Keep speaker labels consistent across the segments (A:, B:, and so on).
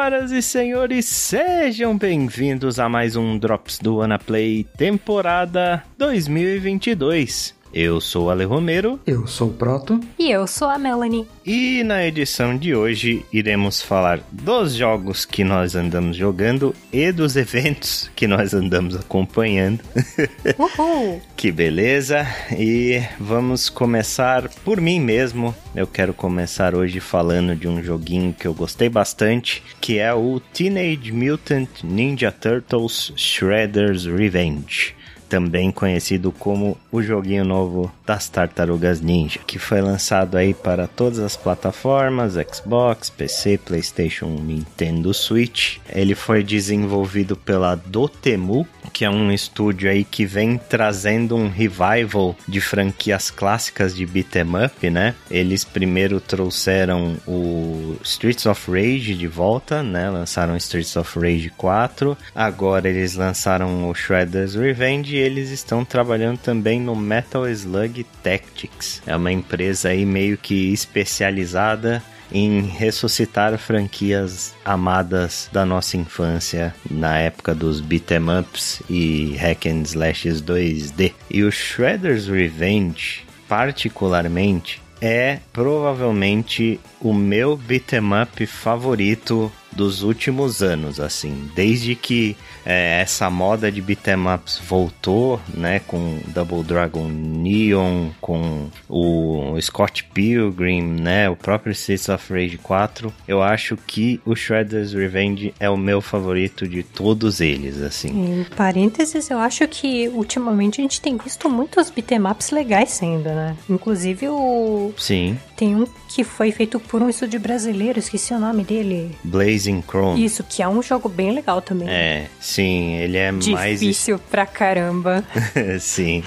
A: Senhoras e senhores, sejam bem-vindos a mais um Drops do Anaplay temporada 2022. Eu sou o Ale Romero.
B: Eu sou o Proto.
C: E eu sou a Melanie.
A: E na edição de hoje iremos falar dos jogos que nós andamos jogando e dos eventos que nós andamos acompanhando.
C: Uhul!
A: que beleza! E vamos começar por mim mesmo. Eu quero começar hoje falando de um joguinho que eu gostei bastante, que é o Teenage Mutant Ninja Turtles Shredder's Revenge também conhecido como o joguinho novo das Tartarugas Ninja, que foi lançado aí para todas as plataformas, Xbox, PC, PlayStation, Nintendo Switch. Ele foi desenvolvido pela Dotemu, que é um estúdio aí que vem trazendo um revival de franquias clássicas de beat'em up, né? Eles primeiro trouxeram o Streets of Rage de volta, né? Lançaram Streets of Rage 4. Agora eles lançaram o Shredder's Revenge eles estão trabalhando também no Metal Slug Tactics. É uma empresa aí meio que especializada em ressuscitar franquias amadas da nossa infância na época dos beat'em ups e hack and slashes 2D. E o Shredder's Revenge, particularmente, é provavelmente o meu beat'em up favorito dos últimos anos, assim, desde que é, essa moda de beat'em ups voltou, né, com Double Dragon Neon, com o Scott Pilgrim, né, o próprio Streets of Rage 4, eu acho que o Shredder's Revenge é o meu favorito de todos eles, assim.
C: Em parênteses, eu acho que ultimamente a gente tem visto muitos beat'em ups legais sendo, né? Inclusive o...
A: Sim.
C: Tem um que foi feito por um estúdio brasileiro, esqueci o nome dele.
A: Blazing Chrome.
C: Isso, que é um jogo bem legal também.
A: É, sim, ele é
C: Difícil
A: mais...
C: Difícil pra caramba.
A: sim.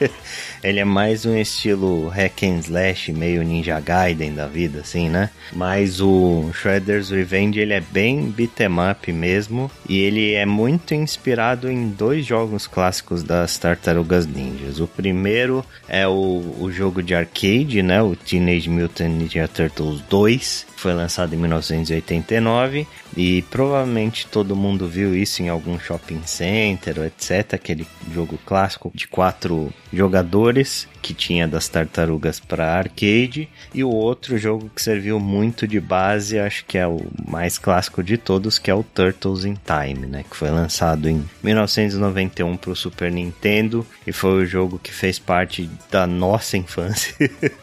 A: ele é mais um estilo hack and slash, meio Ninja Gaiden da vida, assim, né? Mas o Shredder's Revenge, ele é bem beat'em up mesmo, e ele é muito inspirado em dois jogos clássicos das Tartarugas Ninjas. O primeiro é o, o jogo de arcade, né? O Teenage Mutant Ninja Turtles 2, foi lançado em 1989 e provavelmente todo mundo viu isso em algum shopping center, etc. Aquele jogo clássico de quatro jogadores que tinha das tartarugas para arcade e o outro jogo que serviu muito de base, acho que é o mais clássico de todos, que é o Turtles in Time, né, que foi lançado em 1991 para o Super Nintendo e foi o jogo que fez parte da nossa infância,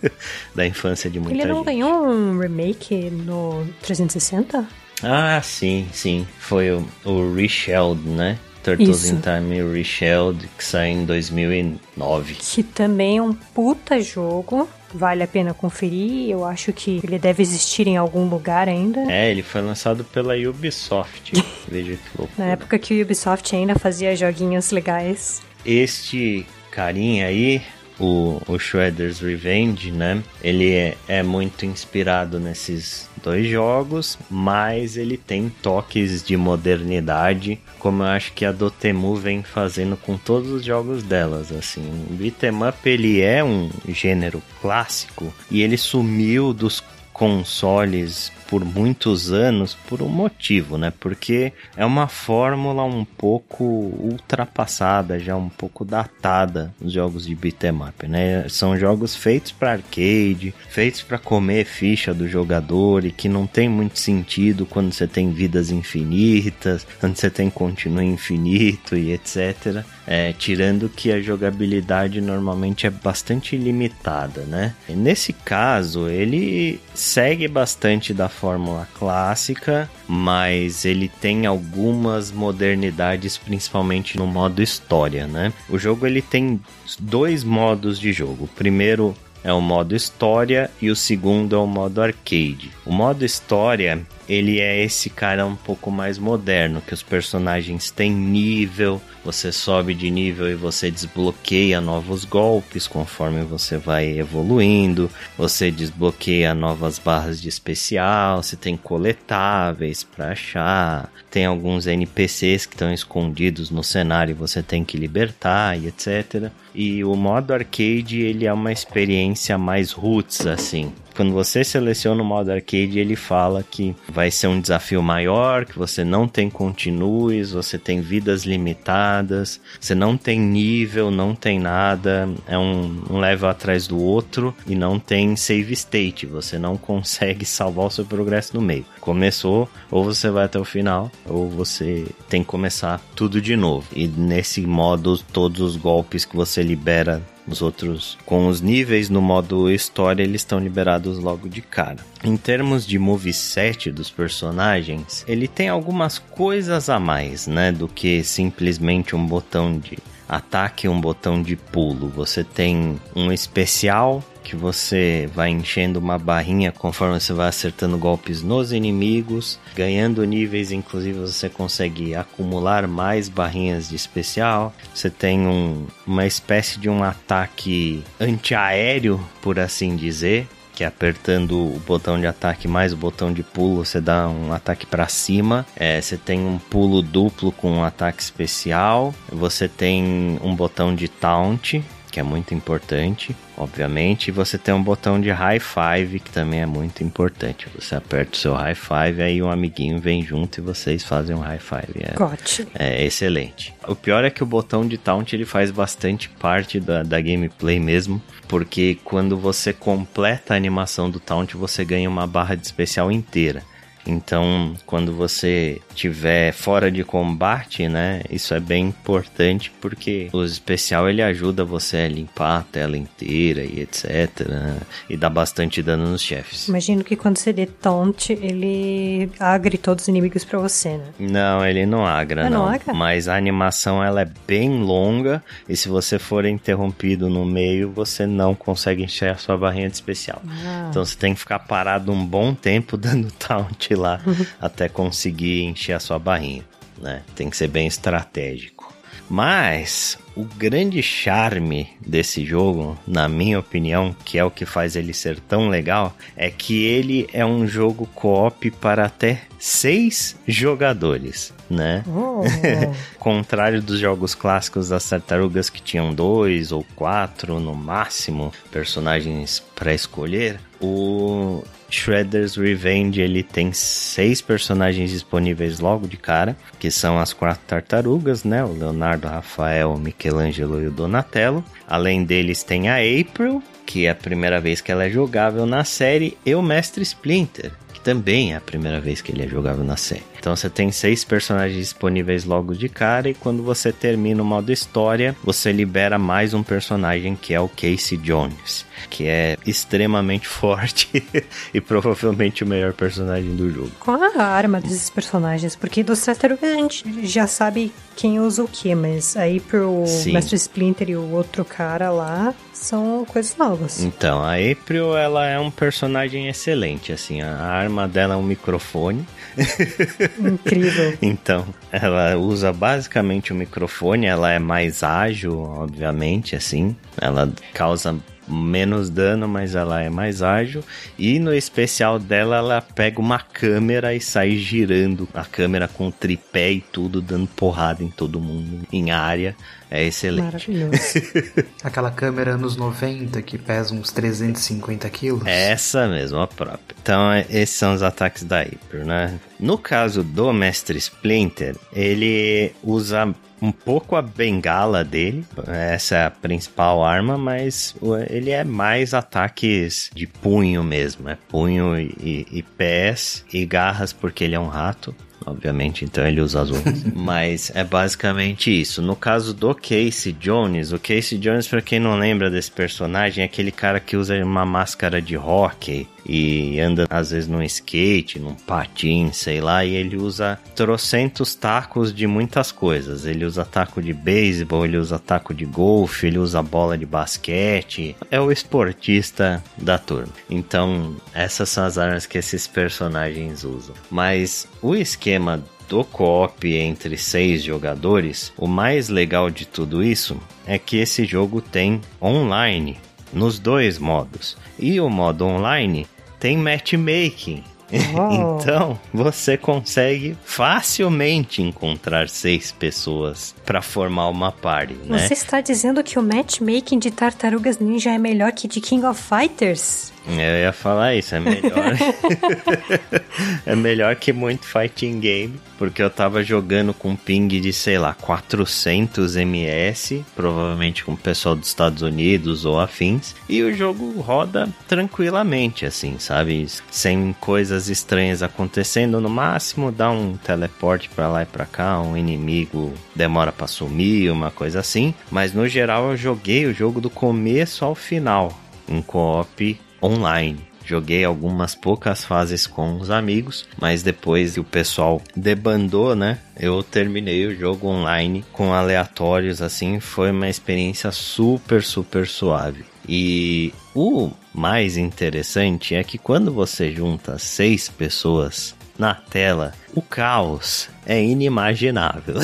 A: da infância de muita
C: Ele não
A: gente.
C: ganhou um remake no 360?
A: Ah, sim, sim. Foi o, o Reshelled, né? Turtles
C: Isso.
A: in Time Reshelled, que saiu em 2009.
C: Que também é um puta jogo. Vale a pena conferir. Eu acho que ele deve existir em algum lugar ainda.
A: É, ele foi lançado pela Ubisoft. Veja que louco.
C: Na época que o Ubisoft ainda fazia joguinhos legais.
A: Este carinha aí, o, o Shredder's Revenge, né? Ele é, é muito inspirado nesses dois jogos, mas ele tem toques de modernidade, como eu acho que a Dotemu vem fazendo com todos os jogos delas, assim. O beat'em up ele é um gênero clássico e ele sumiu dos consoles por muitos anos por um motivo, né? Porque é uma fórmula um pouco ultrapassada, já um pouco datada os jogos de beat'em up, né? São jogos feitos para arcade, feitos para comer ficha do jogador e que não tem muito sentido quando você tem vidas infinitas, quando você tem continuo infinito e etc. É, tirando que a jogabilidade normalmente é bastante limitada, né? E nesse caso, ele segue bastante da fórmula clássica, mas ele tem algumas modernidades, principalmente no modo história, né? O jogo ele tem dois modos de jogo. O primeiro é o modo história e o segundo é o modo arcade. O modo história, ele é esse cara um pouco mais moderno, que os personagens têm nível, você sobe de nível e você desbloqueia novos golpes conforme você vai evoluindo, você desbloqueia novas barras de especial, você tem coletáveis para achar, tem alguns NPCs que estão escondidos no cenário e você tem que libertar e etc. E o modo arcade, ele é uma experiência mais roots assim. Quando você seleciona o modo arcade, ele fala que vai ser um desafio maior, que você não tem continues, você tem vidas limitadas, você não tem nível, não tem nada, é um, um level atrás do outro e não tem save state, você não consegue salvar o seu progresso no meio. Começou, ou você vai até o final, ou você tem que começar tudo de novo. E nesse modo, todos os golpes que você libera os outros, com os níveis no modo história, eles estão liberados logo de cara. Em termos de moveset dos personagens, ele tem algumas coisas a mais, né, do que simplesmente um botão de ataque e um botão de pulo. Você tem um especial que você vai enchendo uma barrinha conforme você vai acertando golpes nos inimigos, ganhando níveis, inclusive você consegue acumular mais barrinhas de especial. Você tem um, uma espécie de um ataque antiaéreo, por assim dizer, que apertando o botão de ataque mais o botão de pulo, você dá um ataque para cima. É, você tem um pulo duplo com um ataque especial. Você tem um botão de taunt, que é muito importante, obviamente. E você tem um botão de high five, que também é muito importante. Você aperta o seu high five, aí um amiguinho vem junto e vocês fazem um high five. É, é excelente. O pior é que o botão de taunt ele faz bastante parte da, da gameplay mesmo, porque quando você completa a animação do taunt, você ganha uma barra de especial inteira. Então, quando você tiver fora de combate, né, isso é bem importante porque o especial ele ajuda você a limpar a tela inteira e etc. Né, e dá bastante dano nos chefes.
C: Imagino que quando você dê taunt, ele agre todos os inimigos para você, né?
A: Não, ele não agra, ah, não. não agra? Mas a animação ela é bem longa e se você for interrompido no meio, você não consegue encher a sua barrinha de especial. Ah. Então você tem que ficar parado um bom tempo dando taunt lá até conseguir encher a sua barrinha, né? Tem que ser bem estratégico. Mas o grande charme desse jogo, na minha opinião, que é o que faz ele ser tão legal, é que ele é um jogo co-op para até seis jogadores, né? Oh. Contrário dos jogos clássicos das tartarugas que tinham dois ou quatro no máximo personagens para escolher, o Shredder's Revenge ele tem seis personagens disponíveis logo de cara, que são as quatro tartarugas, né? O Leonardo, Rafael, Michelangelo e o Donatello. Além deles tem a April, que é a primeira vez que ela é jogável na série, e o Mestre Splinter, que também é a primeira vez que ele é jogável na série. Então você tem seis personagens disponíveis logo de cara e quando você termina o modo história, você libera mais um personagem que é o Casey Jones, que é extremamente forte e provavelmente o melhor personagem do jogo.
C: Qual a arma desses personagens? Porque do Tartarugas a gente já sabe quem usa o que, mas aí pro Sim. Mestre Splinter e o outro cara lá são coisas novas.
A: Então, a April ela é um personagem excelente, assim, a arma dela é um microfone.
C: Incrível.
A: então, ela usa basicamente o microfone, ela é mais ágil, obviamente, assim. Ela causa menos dano, mas ela é mais ágil. E no especial dela, ela pega uma câmera e sai girando a câmera com tripé e tudo, dando porrada em todo mundo em área. É excelente.
C: Maravilhoso.
B: Aquela câmera anos 90 que pesa uns 350 quilos.
A: É essa mesmo, a própria. Então, esses são os ataques da Hyper, né? No caso do Mestre Splinter, ele usa um pouco a bengala dele, essa é a principal arma, mas ele é mais ataques de punho mesmo, é punho e, e pés e garras porque ele é um rato obviamente, então ele usa as unhas. Mas é basicamente isso. No caso do Casey Jones, o Casey Jones, para quem não lembra desse personagem, é aquele cara que usa uma máscara de hockey e anda às vezes num skate, num patim, sei lá, e ele usa trocentos tacos de muitas coisas. Ele usa taco de beisebol, ele usa taco de golfe, ele usa bola de basquete. É o esportista da turma. Então, essas são as armas que esses personagens usam. Mas o esquema do co-op entre seis jogadores, o mais legal de tudo isso é que esse jogo tem online nos dois modos. E o modo online tem matchmaking. então, você consegue facilmente encontrar seis pessoas para formar uma party, né?
C: Você está dizendo que o matchmaking de Tartarugas Ninja é melhor que de King of Fighters?
A: Eu ia falar isso, é melhor. é melhor que muito fighting game, porque eu tava jogando com ping de, sei lá, 400 ms, provavelmente com o pessoal dos Estados Unidos ou afins, e o jogo roda tranquilamente, assim, sabe? Sem coisas estranhas acontecendo, no máximo dá um teleporte para lá e pra cá, um inimigo demora para sumir, uma coisa assim, mas no geral eu joguei o jogo do começo ao final, em co-op online. Joguei algumas poucas fases com os amigos, mas depois que o pessoal debandou, né? Eu terminei o jogo online com aleatórios, assim, foi uma experiência super, super suave. E o mais interessante é que quando você junta seis pessoas na tela, o caos é inimaginável.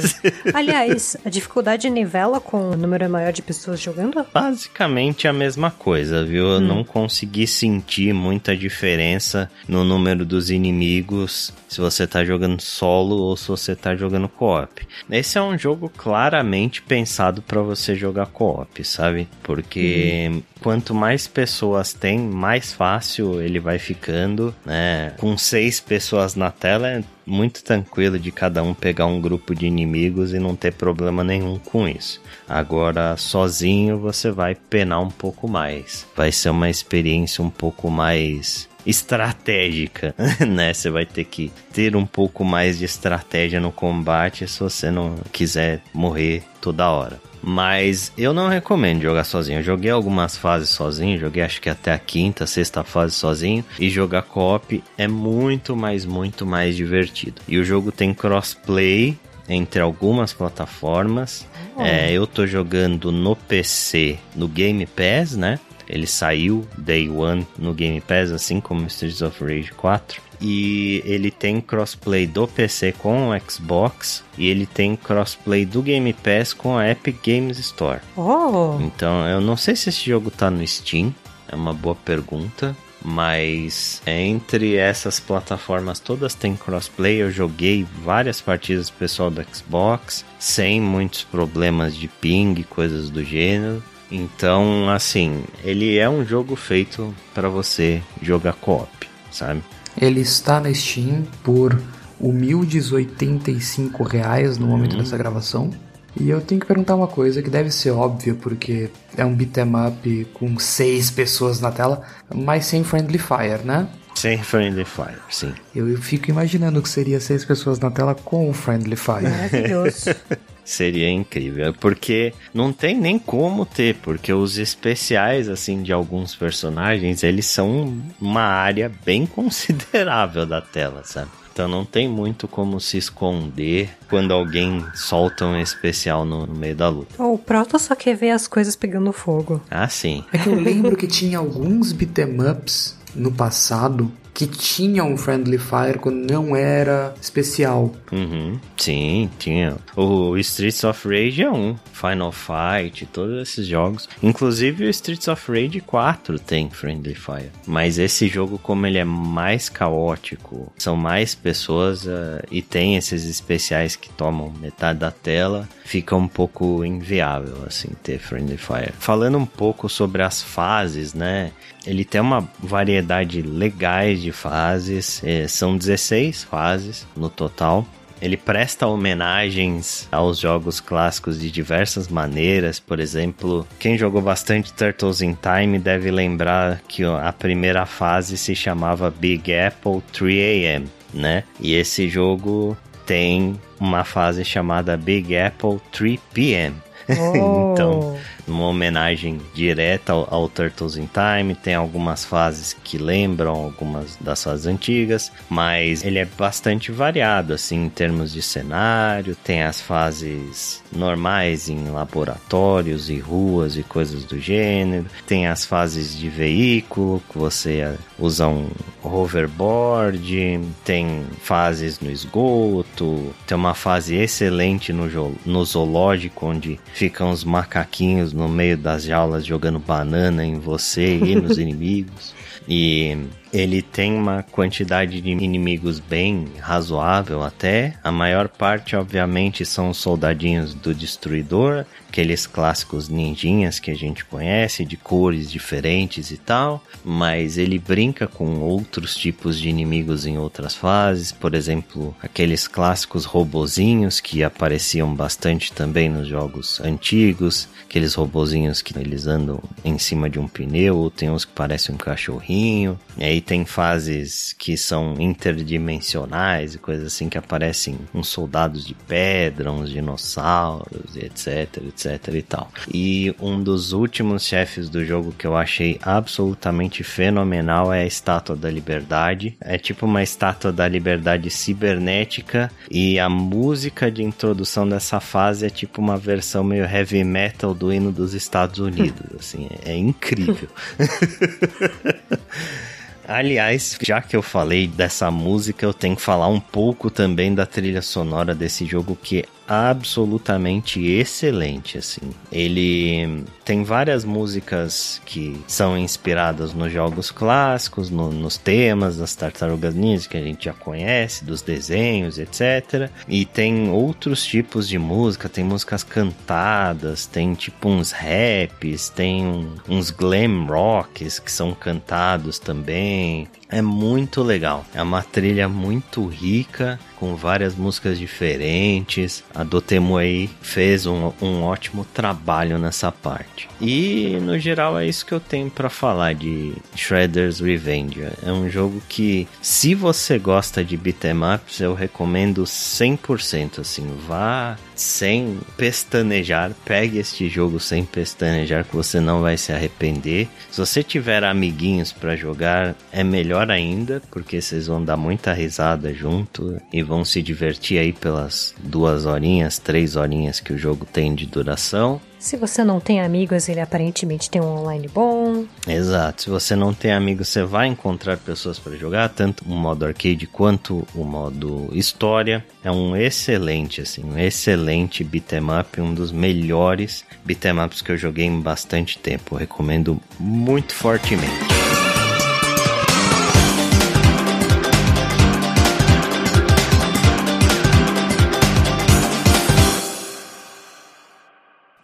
C: Aliás, a dificuldade nivela com o número maior de pessoas jogando?
A: Basicamente a mesma coisa, viu? Eu hum. não consegui sentir muita diferença no número dos inimigos se você tá jogando solo ou se você tá jogando co-op. Esse é um jogo claramente pensado para você jogar co-op, sabe? Porque hum. quanto mais pessoas tem, mais fácil ele vai ficando, né? Com seis pessoas na tela muito tranquilo de cada um pegar um grupo de inimigos e não ter problema nenhum com isso. Agora, sozinho você vai penar um pouco mais. Vai ser uma experiência um pouco mais estratégica, né? Você vai ter que ter um pouco mais de estratégia no combate se você não quiser morrer toda hora. Mas eu não recomendo jogar sozinho. Eu joguei algumas fases sozinho, joguei acho que até a quinta, sexta fase sozinho. E jogar co-op é muito mais, muito mais divertido. E o jogo tem crossplay entre algumas plataformas. Oh. É, eu tô jogando no PC, no Game Pass, né? Ele saiu Day One no Game Pass, assim como Streets of Rage 4 e ele tem crossplay do PC com o Xbox e ele tem crossplay do Game Pass com a Epic Games Store.
C: Oh.
A: Então, eu não sei se esse jogo tá no Steam, é uma boa pergunta. Mas entre essas plataformas todas tem crossplay. Eu joguei várias partidas pessoal do Xbox sem muitos problemas de ping, coisas do gênero. Então, assim, ele é um jogo feito para você jogar co-op, sabe?
B: Ele está na Steam por humildes R$ reais no momento uhum. dessa gravação. E eu tenho que perguntar uma coisa que deve ser óbvia, porque é um beat'em up com seis pessoas na tela, mas sem friendly fire, né?
A: Sem friendly fire, sim.
B: Eu fico imaginando que seria seis pessoas na tela com friendly fire.
C: Maravilhoso.
A: Seria incrível, porque não tem nem como ter, porque os especiais assim de alguns personagens, eles são uma área bem considerável da tela, sabe? Então não tem muito como se esconder quando alguém solta um especial no, no meio da luta.
C: O Proto só quer ver as coisas pegando fogo.
A: Ah, sim.
B: É que eu lembro que tinha alguns beat'em ups no passado que tinha um Friendly Fire quando não era especial.
A: Uhum. Sim, tinha. O Streets of Rage é um. Final Fight, todos esses jogos. Inclusive o Streets of Rage 4 tem Friendly Fire. Mas esse jogo, como ele é mais caótico, são mais pessoas uh, e tem esses especiais que tomam metade da tela, fica um pouco inviável, assim, ter Friendly Fire. Falando um pouco sobre as fases, né? Ele tem uma variedade legais de fases, é, são 16 fases no total. Ele presta homenagens aos jogos clássicos de diversas maneiras. Por exemplo, quem jogou bastante Turtles in Time deve lembrar que a primeira fase se chamava Big Apple 3 AM, né? E esse jogo tem uma fase chamada Big Apple 3 PM. Oh. então, uma homenagem direta ao, ao, Turtles in Time. Tem algumas fases que lembram algumas das fases antigas, mas ele é bastante variado, assim, em termos de cenário. Tem as fases normais em laboratórios e ruas e coisas do gênero. Tem as fases de veículo, que você usa um hoverboard. Tem fases no esgoto. Tem uma fase excelente no, no zoológico, onde ficam os macaquinhos no meio das jaulas jogando banana em você e nos inimigos. E Ele tem uma quantidade de inimigos bem razoável até. A maior parte, obviamente, são os soldadinhos do destruidor, aqueles clássicos ninjinhas que a gente conhece, de cores diferentes e tal, mas ele brinca com outros tipos de inimigos em outras fases, por exemplo, aqueles clássicos robozinhos que apareciam bastante também nos jogos antigos, aqueles robozinhos que eles andam em cima de um pneu, ou tem uns que parecem um cachorrinho, e aí tem fases que são interdimensionais e coisas assim que aparecem uns soldados de pedra, uns dinossauros, etc, etc e tal. E um dos últimos chefes do jogo que eu achei absolutamente fenomenal é a Estátua da Liberdade. É tipo uma estátua da liberdade cibernética e a música de introdução dessa fase é tipo uma versão meio heavy metal do hino dos Estados Unidos, assim, é, é incrível. Aliás, já que eu falei dessa música, eu tenho que falar um pouco também da trilha sonora desse jogo que absolutamente excelente, assim. Ele tem várias músicas que são inspiradas nos jogos clássicos, no, nos temas das Tartarugas Ninja que a gente já conhece, dos desenhos, etc. E tem outros tipos de música, tem músicas cantadas, tem tipo uns raps, tem uns glam rocks que são cantados também. É muito legal. É uma trilha muito rica, com várias músicas diferentes. A Dotemu aí fez um, um ótimo trabalho nessa parte. E no geral é isso que eu tenho para falar de Shredder's Revenge. É um jogo que, se você gosta de beat'em ups, eu recomendo 100%. Assim, vá sem pestanejar, pegue este jogo sem pestanejar que você não vai se arrepender. Se você tiver amiguinhos para jogar, é melhor ainda, porque vocês vão dar muita risada junto e vão se divertir aí pelas duas horinhas, três horinhas que o jogo tem de duração.
C: Se você não tem amigos, ele aparentemente tem um online bom.
A: Exato. Se você não tem amigos, você vai encontrar pessoas para jogar, tanto o modo arcade quanto o modo história. É um excelente, assim, um excelente beat'em up, um dos melhores beat'em ups que eu joguei em bastante tempo. Eu recomendo muito fortemente.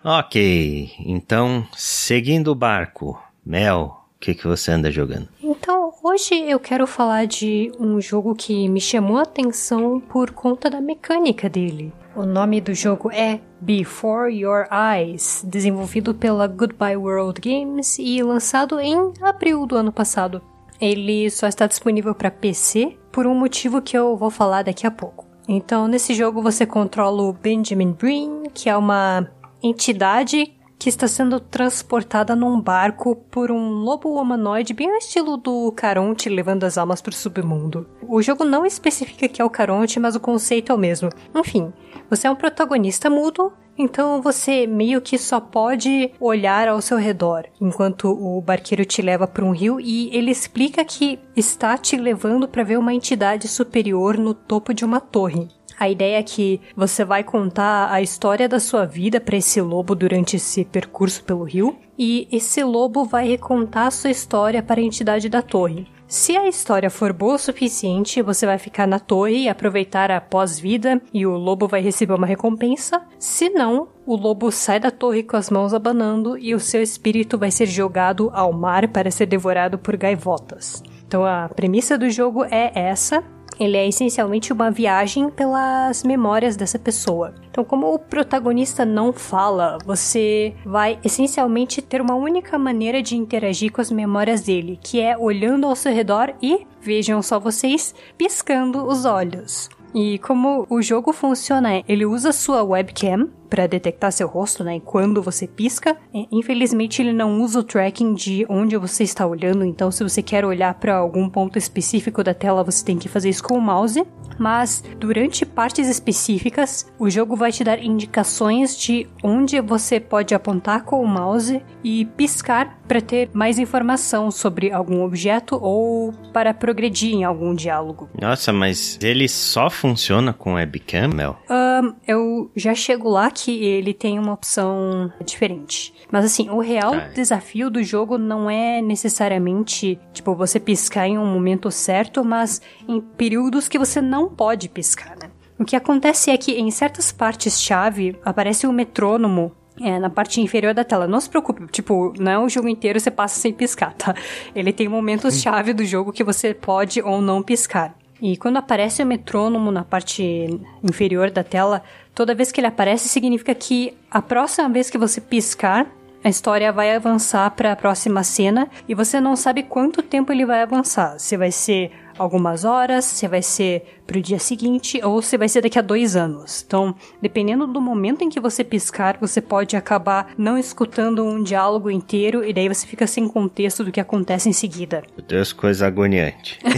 A: Ok, então, seguindo o barco, Mel, o que, que você anda jogando?
C: Então, hoje eu quero falar de um jogo que me chamou a atenção por conta da mecânica dele. O nome do jogo é Before Your Eyes, desenvolvido pela Goodbye World Games e lançado em abril do ano passado. Ele só está disponível para PC por um motivo que eu vou falar daqui a pouco. Então, nesse jogo você controla o Benjamin Breen, que é uma entidade que está sendo transportada num barco por um lobo humanoide bem ao estilo do Caronte levando as almas para o submundo. O jogo não especifica que é o Caronte, mas o conceito é o mesmo. Enfim, você é um protagonista mudo, então você meio que só pode olhar ao seu redor enquanto o barqueiro te leva para um rio e ele explica que está te levando para ver uma entidade superior no topo de uma torre. A ideia é que você vai contar a história da sua vida para esse lobo durante esse percurso pelo rio, e esse lobo vai recontar a sua história para a entidade da torre. Se a história for boa o suficiente, você vai ficar na torre e aproveitar a pós-vida e o lobo vai receber uma recompensa. Se não, o lobo sai da torre com as mãos abanando e o seu espírito vai ser jogado ao mar para ser devorado por gaivotas. Então a premissa do jogo é essa, ele é essencialmente uma viagem pelas memórias dessa pessoa. Então, como o protagonista não fala, você vai essencialmente ter uma única maneira de interagir com as memórias dele, que é olhando ao seu redor e, vejam só vocês, piscando os olhos. E como o jogo funciona, ele usa sua webcam para detectar seu rosto, né? Quando você pisca. Infelizmente, ele não usa o tracking de onde você está olhando. Então, se você quer olhar para algum ponto específico da tela, você tem que fazer isso com o mouse. Mas durante partes específicas, o jogo vai te dar indicações de onde você pode apontar com o mouse e piscar para ter mais informação sobre algum objeto ou para progredir em algum diálogo.
A: Nossa, mas ele só funciona com webcam, Mel?
C: Um, eu já chego lá que ele tem uma opção diferente. Mas assim, o real
A: Tá.
C: desafio do jogo não é necessariamente, tipo, você piscar em um momento certo, mas em períodos que você não pode piscar, né? O que acontece é que em certas partes-chave aparece o metrônomo é, na parte inferior da tela. Não se preocupe, tipo, não é o jogo inteiro você passa sem piscar, tá? Ele tem momentos-chave do jogo que você pode ou não piscar. E quando aparece o metrônomo na parte inferior da tela, toda vez que ele aparece significa que a próxima vez que você piscar, a história vai avançar para a próxima cena e você não sabe quanto tempo ele vai avançar. Se vai ser algumas horas, se vai ser pro dia seguinte ou se vai ser daqui a dois anos. Então, dependendo do momento em que você piscar, você pode acabar não escutando um diálogo inteiro e daí você fica sem contexto do que acontece em seguida.
A: Meu Deus, coisa agoniante.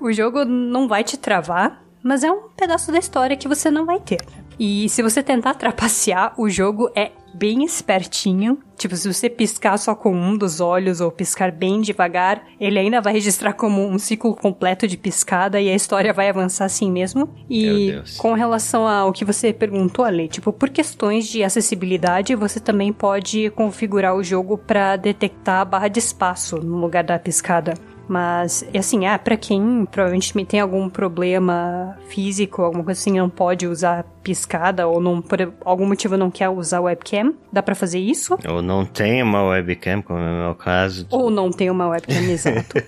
C: O jogo não vai te travar, mas é um pedaço da história que você não vai ter. E se você tentar trapacear, o jogo é bem espertinho. Tipo, se você piscar só com um dos olhos ou piscar bem devagar, ele ainda vai registrar como um ciclo completo de piscada e a história vai avançar assim mesmo. E com relação ao que você perguntou ali, tipo, por questões de acessibilidade, você também pode configurar o jogo para detectar a barra de espaço no lugar da piscada. Mas, é assim, ah, pra quem provavelmente tem algum problema físico, alguma coisa assim, não pode usar piscada ou não, por algum motivo não quer usar webcam, dá pra fazer isso.
A: Ou não tem uma webcam, como é o meu caso.
C: Ou não tem uma webcam, exato.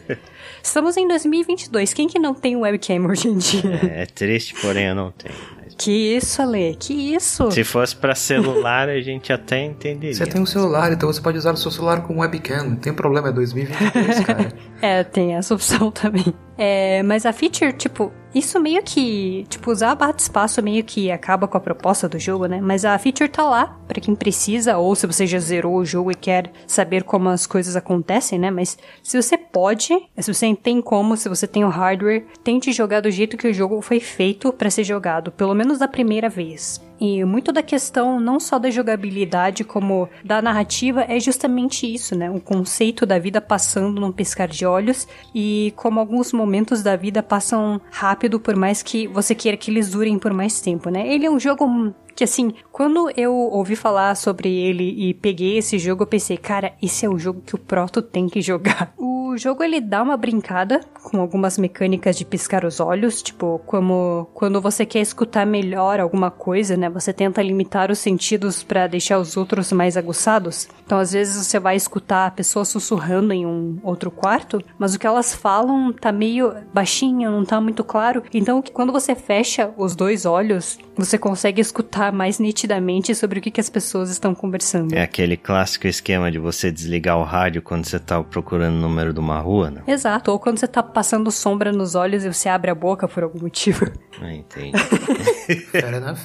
C: Estamos em 2022, quem que não tem webcam hoje em dia?
A: É triste, porém eu não tenho.
C: Que isso, Ale, que isso?
A: Se fosse pra celular, a gente até entenderia.
B: Você tem um celular, então você pode usar o seu celular com webcam. Não tem problema, é 2023, cara.
C: É, tem essa opção também. É, mas a feature, tipo, isso meio que, tipo, usar a barra de espaço meio que acaba com a proposta do jogo, né? Mas a feature tá lá pra quem precisa, ou se você já zerou o jogo e quer saber como as coisas acontecem, né? Mas se você pode, se você tem como, se você tem o hardware, tente jogar do jeito que o jogo foi feito pra ser jogado, pelo menos da primeira vez. E muito da questão, não só da jogabilidade, como da narrativa, é justamente isso, né? O conceito da vida passando num piscar de olhos e como alguns momentos da vida passam rápido, por mais que você queira que eles durem por mais tempo, né? Ele é um jogo que, assim, quando eu ouvi falar sobre ele e peguei esse jogo, eu pensei, cara, esse é o jogo que o Proto tem que jogar. O jogo, ele dá uma brincada com algumas mecânicas de piscar os olhos, tipo, como quando você quer escutar melhor alguma coisa, né? Você tenta limitar os sentidos para deixar os outros mais aguçados. Então, às vezes você vai escutar a pessoa sussurrando em um outro quarto, mas o que elas falam tá meio baixinho, não tá muito claro. Então, quando você fecha os dois olhos, você consegue escutar mais nitidamente sobre o que, que as pessoas estão conversando.
A: É aquele clássico esquema de você desligar o rádio quando você tá procurando o número de uma rua, né?
C: Exato, ou quando você tá passando sombra nos olhos e você abre a boca por algum motivo.
A: Ah, entendi.
B: Fair enough.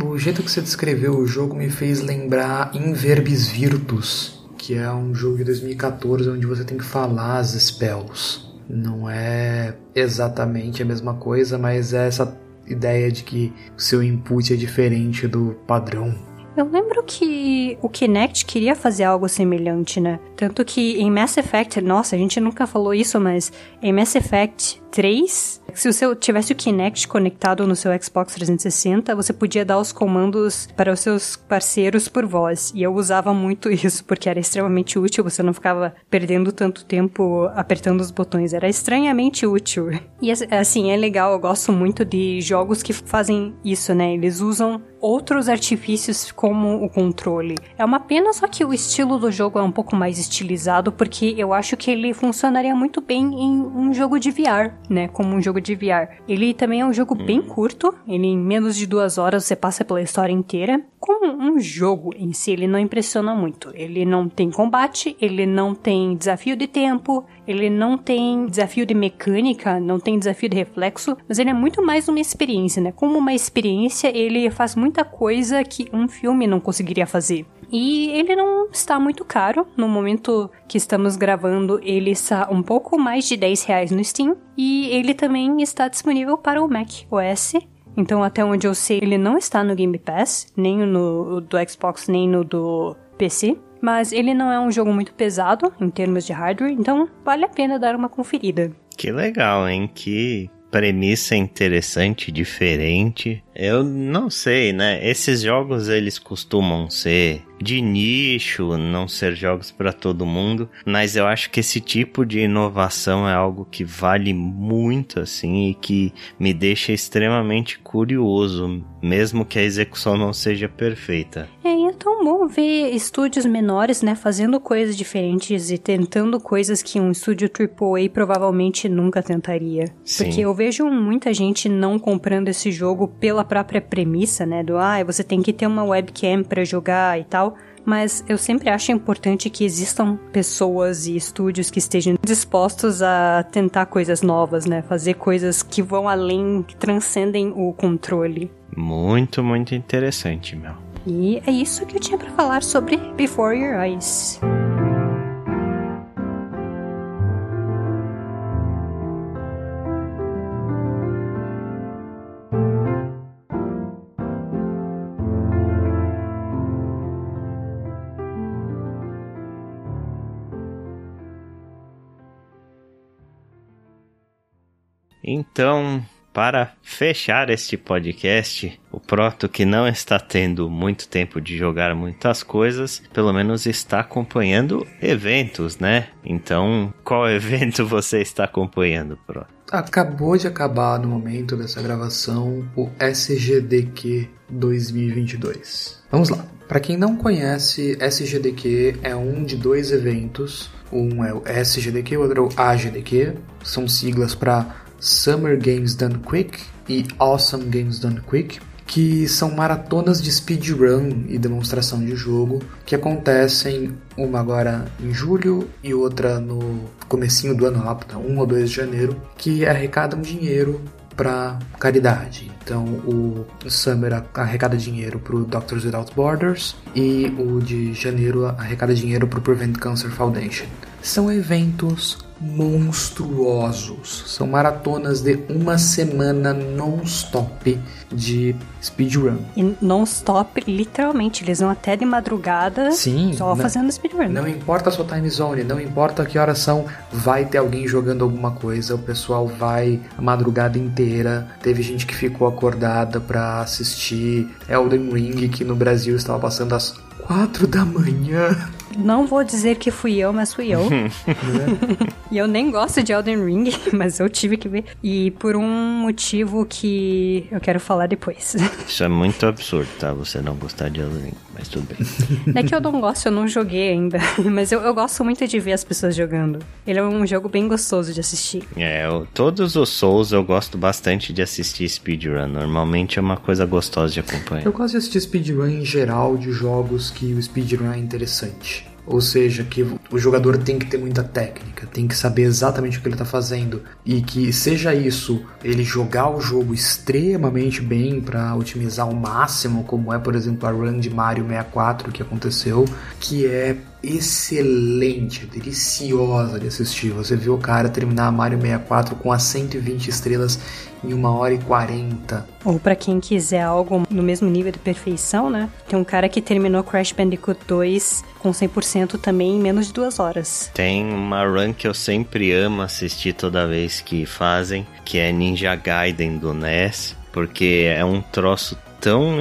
B: O jeito que você descreveu o jogo me fez lembrar Inverbis Virtus, que é um jogo de 2014 onde você tem que falar as spells. Não é exatamente a mesma coisa, mas é essa ideia de que o seu input é diferente do padrão.
C: Eu lembro que o Kinect queria fazer algo semelhante, né? Tanto que em Mass Effect, nossa, a gente nunca falou isso, mas em Mass Effect 3, se você tivesse o Kinect conectado no seu Xbox 360, você podia dar os comandos para os seus parceiros por voz. E eu usava muito isso, porque era extremamente útil, você não ficava perdendo tanto tempo apertando os botões, era estranhamente útil. E assim, é legal, eu gosto muito de jogos que fazem isso, né? Eles usam outros artifícios como o controle. É uma pena só que o estilo do jogo é um pouco mais estilizado, porque eu acho que ele funcionaria muito bem em um jogo de VR, né? Como um jogo de VR. Ele também é um jogo bem curto, ele em menos de duas horas você passa pela história inteira. Como um jogo em si, ele não impressiona muito. Ele não tem combate, ele não tem desafio de tempo, ele não tem desafio de mecânica, não tem desafio de reflexo, mas ele é muito mais uma experiência, né? Como uma experiência, ele faz muita coisa que um filme não conseguiria fazer. E ele não está muito caro. No momento que estamos gravando, ele está um pouco mais de 10 reais no Steam. E ele também está disponível para o Mac OS. Então, até onde eu sei, ele não está no Game Pass, nem no do Xbox, nem no do PC. Mas ele não é um jogo muito pesado em termos de hardware, então vale a pena dar uma conferida.
A: que legal, hein? Que premissa interessante, diferente. Eu não sei, né? Esses jogos eles costumam ser de nicho, não ser jogos para todo mundo, mas eu acho que esse tipo de inovação é algo que vale muito assim e que me deixa extremamente curioso, mesmo que a execução não seja perfeita.
C: É, e é tão bom ver estúdios menores, né, fazendo coisas diferentes e tentando coisas que um estúdio AAA provavelmente nunca tentaria. Sim. Porque eu vejo muita gente não comprando esse jogo pela própria premissa, né, do ah, você tem que ter uma webcam para jogar e tal mas eu sempre acho importante que existam pessoas e estúdios que estejam dispostos a tentar coisas novas, né? Fazer coisas que vão além, que transcendem o controle.
A: Muito, muito interessante, Mel.
C: E é isso que eu tinha para falar sobre Before Your Eyes.
A: Então, para fechar este podcast, o Proto, que não está tendo muito tempo de jogar muitas coisas, pelo menos está acompanhando eventos, né? Então, qual evento você está acompanhando, Proto?
B: Acabou de acabar no momento dessa gravação o SGDQ 2022. Vamos lá. Para quem não conhece, SGDQ é um de dois eventos. Um é o SGDQ, o outro é o AGDQ. São siglas para Summer Games Done Quick e Awesome Games Done Quick, que são maratonas de speedrun e demonstração de jogo que acontecem uma agora em julho e outra no comecinho do ano, lá 1 ou 2 de janeiro, que arrecadam dinheiro para caridade. Então, o Summer arrecada dinheiro para o Doctors Without Borders e o de janeiro arrecada dinheiro para o Prevent Cancer Foundation. São eventos monstruosos. São maratonas de uma semana non-stop de speedrun.
C: E non-stop, literalmente, eles vão até de madrugada
B: Sim,
C: só não, fazendo speedrun.
B: Não importa a sua time zone, não importa que horas são, vai ter alguém jogando alguma coisa, o pessoal vai a madrugada inteira. Teve gente que ficou acordada para assistir Elden Ring, que no Brasil estava passando às quatro da manhã.
C: Não vou dizer que fui eu, mas fui eu. e eu nem gosto de Elden Ring, mas eu tive que ver. E por um motivo que eu quero falar depois.
A: Isso é muito absurdo, tá? Você não gostar de Elden Ring, mas tudo bem.
C: É que eu não gosto, eu não joguei ainda. Mas eu, eu gosto muito de ver as pessoas jogando. Ele é um jogo bem gostoso de assistir.
A: É, eu, todos os Souls eu gosto bastante de assistir speedrun. Normalmente é uma coisa gostosa de acompanhar.
B: Eu gosto de assistir speedrun em geral de jogos que o speedrun é interessante. Ou seja, que o jogador tem que ter muita técnica, tem que saber exatamente o que ele está fazendo. E que seja isso ele jogar o jogo extremamente bem para otimizar ao máximo, como é por exemplo a run de Mario 64 que aconteceu, que é excelente, deliciosa de assistir. Você viu o cara terminar a Mario 64 com as 120 estrelas em uma hora e 40.
C: Ou para quem quiser algo no mesmo nível de perfeição, né? Tem um cara que terminou Crash Bandicoot 2 com 100% também em menos de duas horas.
A: Tem uma run que eu sempre amo assistir toda vez que fazem, que é Ninja Gaiden do NES, porque é um troço tão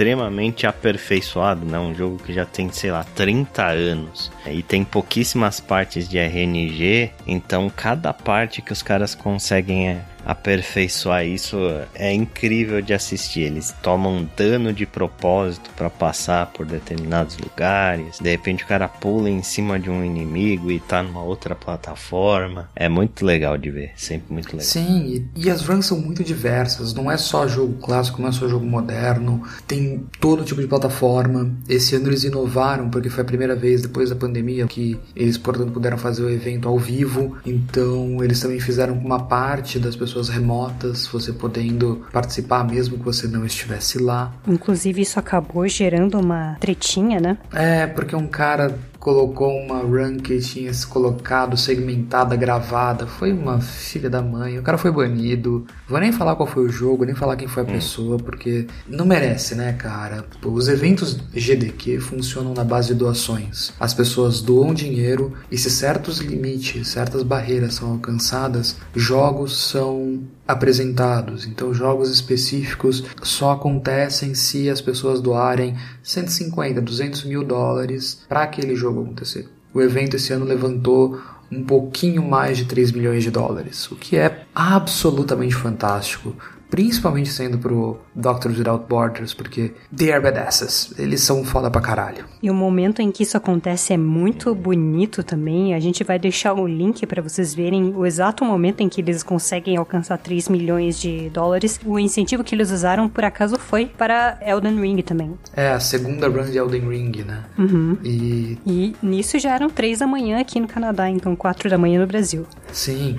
A: extremamente aperfeiçoado, né? Um jogo que já tem, sei lá, 30 anos e tem pouquíssimas partes de RNG, então cada parte que os caras conseguem é, aperfeiçoar isso é incrível de assistir. Eles tomam dano de propósito para passar por determinados lugares. De repente o cara pula em cima de um inimigo e tá numa outra plataforma. É muito legal de ver, sempre muito legal.
B: Sim, e, as runs são muito diversas. Não é só jogo clássico, não é só jogo moderno. Tem todo tipo de plataforma. Esse ano eles inovaram porque foi a primeira vez depois da pandemia que eles, portanto, puderam fazer o evento ao vivo. Então eles também fizeram uma parte das pessoas pessoas remotas, você podendo participar mesmo que você não estivesse lá.
C: Inclusive, isso acabou gerando uma tretinha, né?
B: É, porque um cara colocou uma run que tinha se colocado segmentada, gravada. Foi uma filha da mãe. O cara foi banido. Vou nem falar qual foi o jogo, nem falar quem foi a hum. pessoa, porque não merece, né, cara? Os eventos GDQ funcionam na base de doações. As pessoas doam dinheiro e se certos limites, certas barreiras são alcançadas, jogos são apresentados. Então, jogos específicos só acontecem se as pessoas doarem 150, 200 mil dólares para aquele jogo acontecer. O evento esse ano levantou um pouquinho mais de 3 milhões de dólares, o que é absolutamente fantástico principalmente sendo pro Doctors Without Borders, porque they are badasses. Eles são foda pra caralho.
C: E o momento em que isso acontece é muito bonito também. A gente vai deixar o link para vocês verem o exato momento em que eles conseguem alcançar 3 milhões de dólares. O incentivo que eles usaram, por acaso, foi para Elden Ring também.
B: É, a segunda run de Elden Ring, né?
C: Uhum.
B: E...
C: e nisso já eram 3 da manhã aqui no Canadá, então 4 da manhã no Brasil.
B: Sim.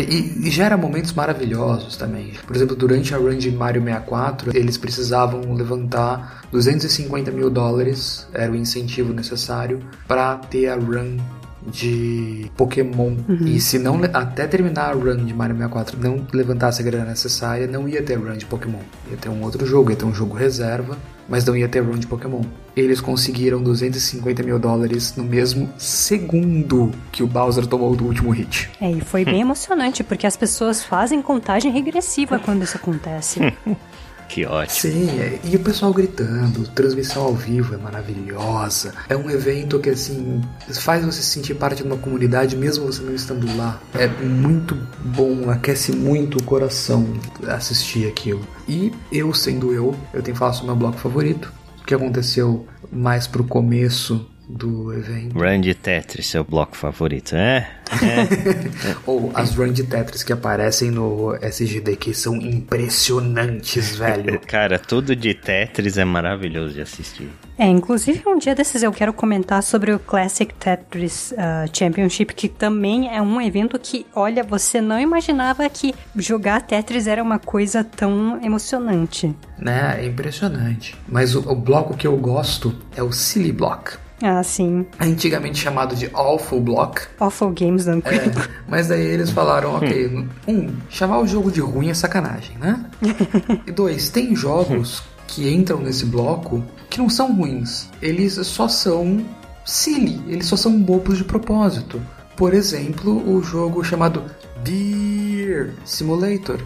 B: E, gera momentos maravilhosos também. Por exemplo, durante a run de Mario 64, eles precisavam levantar 250 mil dólares, era o incentivo necessário, para ter a run de Pokémon. Uhum. E se não até terminar a run de Mario 64 não levantasse a grana necessária, não ia ter run de Pokémon. Ia ter um outro jogo, ia ter um jogo reserva, mas não ia ter run de Pokémon. Eles conseguiram 250 mil dólares no mesmo segundo que o Bowser tomou do último hit.
C: É, e foi bem emocionante, porque as pessoas fazem contagem regressiva quando isso acontece.
A: Que ótimo.
B: Sim, é, e o pessoal gritando, transmissão ao vivo é maravilhosa. É um evento que, assim, faz você se sentir parte de uma comunidade mesmo você não estando lá. É muito bom, aquece muito o coração assistir aquilo. E eu, sendo eu, eu tenho que falar sobre o meu bloco favorito, que aconteceu mais pro começo do evento.
A: Run de Tetris, seu bloco favorito, é?
B: é. Ou as Run de Tetris que aparecem no SGD, que são impressionantes, velho.
A: Cara, tudo de Tetris é maravilhoso de assistir.
C: É, inclusive um dia desses eu quero comentar sobre o Classic Tetris uh, Championship, que também é um evento que, olha, você não imaginava que jogar Tetris era uma coisa tão emocionante.
B: Né, é impressionante. Mas o, o bloco que eu gosto é o Silly Block.
C: Ah, sim.
B: Antigamente chamado de Awful Block.
C: Awful Games Done
B: É, mas daí eles falaram, ok, um, chamar o jogo de ruim é sacanagem, né? e dois, tem jogos que entram nesse bloco que não são ruins. Eles só são silly, eles só são bobos de propósito. Por exemplo, o jogo chamado Beer Simulator.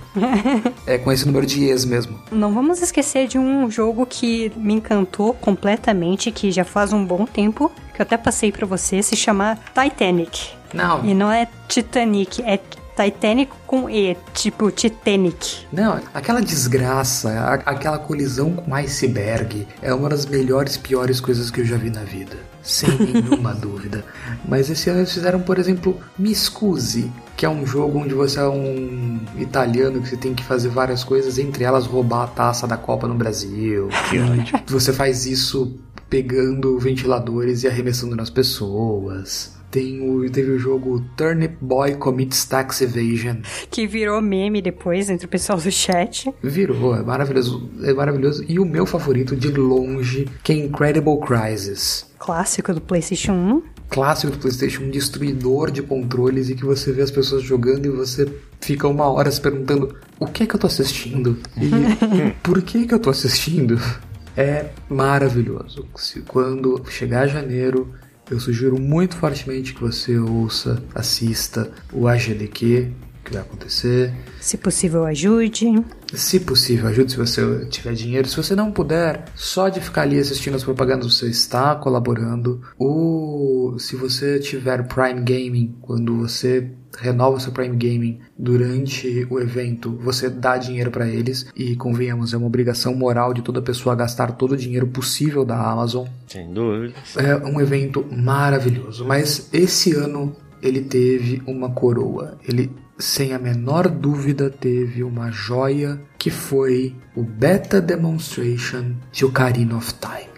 B: é com esse número de E's mesmo.
C: Não vamos esquecer de um jogo que me encantou completamente, que já faz um bom tempo, que eu até passei para você, se chama Titanic.
B: Não.
C: E não é Titanic, é Titanic com E, tipo Titanic.
B: Não, aquela desgraça, aquela colisão com iceberg é uma das melhores, piores coisas que eu já vi na vida. Sem nenhuma dúvida. Mas esse ano eles fizeram, por exemplo, Me Scusi, que é um jogo onde você é um italiano que você tem que fazer várias coisas, entre elas roubar a taça da Copa no Brasil. você faz isso pegando ventiladores e arremessando nas pessoas. Tem o, teve o jogo Turnip Boy Commits Tax Evasion.
C: Que virou meme depois entre o pessoal do chat.
B: Virou, é maravilhoso. É maravilhoso. E o meu favorito de longe, que é Incredible Crisis.
C: Clássico do PlayStation 1
B: clássico do PlayStation, um destruidor de controles e que você vê as pessoas jogando e você fica uma hora se perguntando o que é que eu tô assistindo e por que que eu tô assistindo. É maravilhoso. Quando chegar janeiro, eu sugiro muito fortemente que você ouça, assista o AGDQ, que vai acontecer.
C: Se possível, ajude.
B: Se possível, ajude se você tiver dinheiro. Se você não puder, só de ficar ali assistindo as propagandas você está colaborando. Ou se você tiver Prime Gaming, quando você renova seu Prime Gaming durante o evento, você dá dinheiro para eles e convenhamos, é uma obrigação moral de toda pessoa gastar todo o dinheiro possível da Amazon.
A: Sem dúvida.
B: É um evento maravilhoso, mas esse ano ele teve uma coroa. Ele sem a menor dúvida, teve uma joia que foi o Beta Demonstration de Ocarina of Time.